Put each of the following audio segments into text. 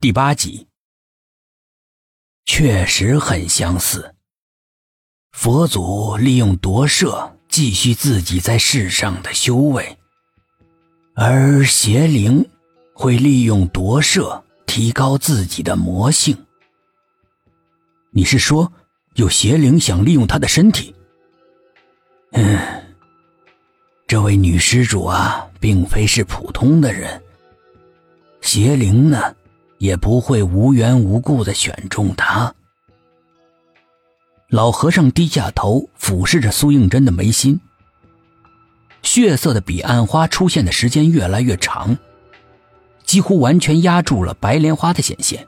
第八集，确实很相似。佛祖利用夺舍继续自己在世上的修为，而邪灵会利用夺舍提高自己的魔性。你是说，有邪灵想利用他的身体？嗯，这位女施主啊，并非是普通的人。邪灵呢？也不会无缘无故的选中他。老和尚低下头，俯视着苏应真的眉心。血色的彼岸花出现的时间越来越长，几乎完全压住了白莲花的显现。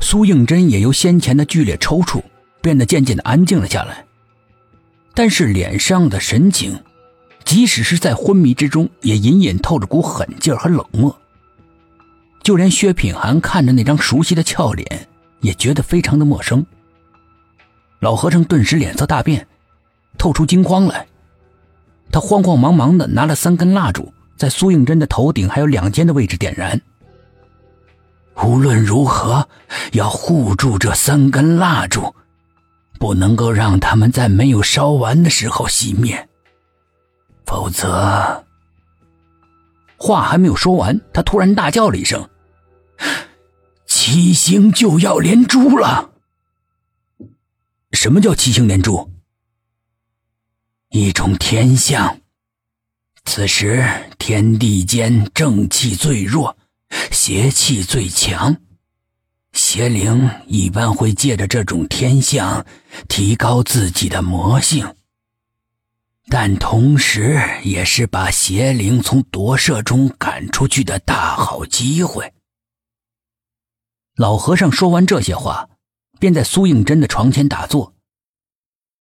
苏应真也由先前的剧烈抽搐，变得渐渐的安静了下来。但是脸上的神情，即使是在昏迷之中，也隐隐透着股狠劲儿和冷漠。就连薛品涵看着那张熟悉的俏脸，也觉得非常的陌生。老和尚顿时脸色大变，透出惊慌来。他慌慌忙忙的拿了三根蜡烛，在苏应真的头顶还有两肩的位置点燃。无论如何，要护住这三根蜡烛，不能够让他们在没有烧完的时候熄灭，否则……话还没有说完，他突然大叫了一声。七星就要连珠了。什么叫七星连珠？一种天象。此时天地间正气最弱，邪气最强。邪灵一般会借着这种天象提高自己的魔性，但同时也是把邪灵从夺舍中赶出去的大好机会。老和尚说完这些话，便在苏应真的床前打坐。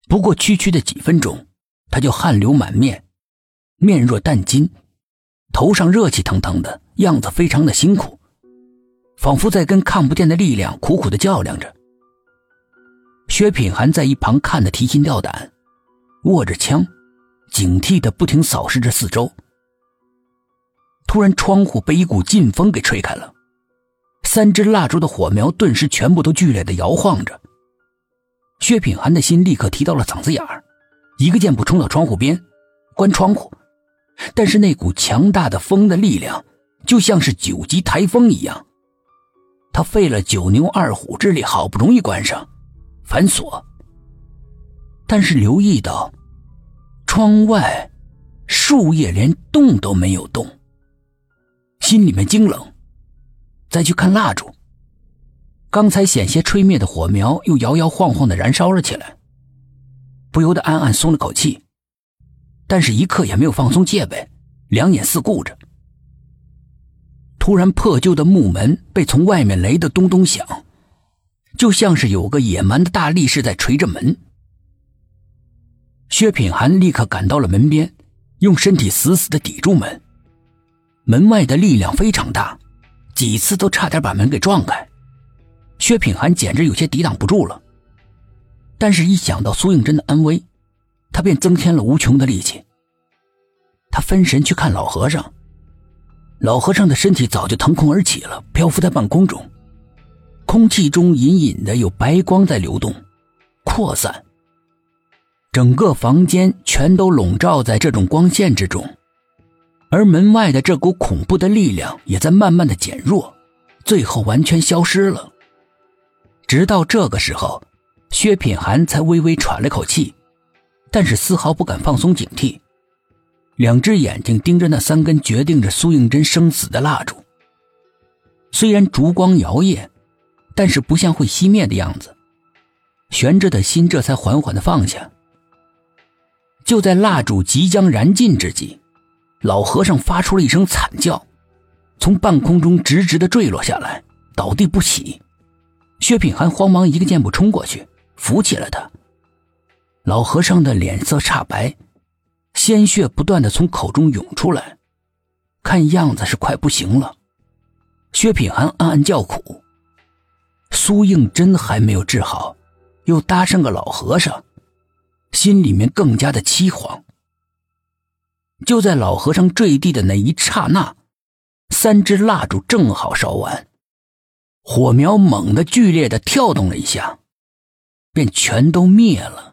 不过区区的几分钟，他就汗流满面，面若淡金，头上热气腾腾的样子，非常的辛苦，仿佛在跟看不见的力量苦苦的较量着。薛品涵在一旁看得提心吊胆，握着枪，警惕的不停扫视着四周。突然，窗户被一股劲风给吹开了。三支蜡烛的火苗顿时全部都剧烈的摇晃着，薛品涵的心立刻提到了嗓子眼儿，一个箭步冲到窗户边，关窗户。但是那股强大的风的力量，就像是九级台风一样，他费了九牛二虎之力，好不容易关上，反锁。但是留意到，窗外树叶连动都没有动，心里面惊冷。再去看蜡烛，刚才险些吹灭的火苗又摇摇晃晃的燃烧了起来，不由得暗暗松了口气，但是一刻也没有放松戒备，两眼四顾着。突然，破旧的木门被从外面雷得咚咚响，就像是有个野蛮的大力士在捶着门。薛品涵立刻赶到了门边，用身体死死的抵住门，门外的力量非常大。几次都差点把门给撞开，薛品涵简直有些抵挡不住了。但是，一想到苏应真的安危，他便增添了无穷的力气。他分神去看老和尚，老和尚的身体早就腾空而起了，漂浮在半空中，空气中隐隐的有白光在流动、扩散，整个房间全都笼罩在这种光线之中。而门外的这股恐怖的力量也在慢慢的减弱，最后完全消失了。直到这个时候，薛品涵才微微喘了口气，但是丝毫不敢放松警惕，两只眼睛盯着那三根决定着苏应真生死的蜡烛。虽然烛光摇曳，但是不像会熄灭的样子，悬着的心这才缓缓的放下。就在蜡烛即将燃尽之际。老和尚发出了一声惨叫，从半空中直直的坠落下来，倒地不起。薛品涵慌忙一个箭步冲过去，扶起了他。老和尚的脸色煞白，鲜血不断的从口中涌出来，看样子是快不行了。薛品涵暗暗叫苦：苏应真还没有治好，又搭上个老和尚，心里面更加的凄惶。就在老和尚坠地的那一刹那，三支蜡烛正好烧完。火苗猛地剧烈的跳动了一下，便全都灭了。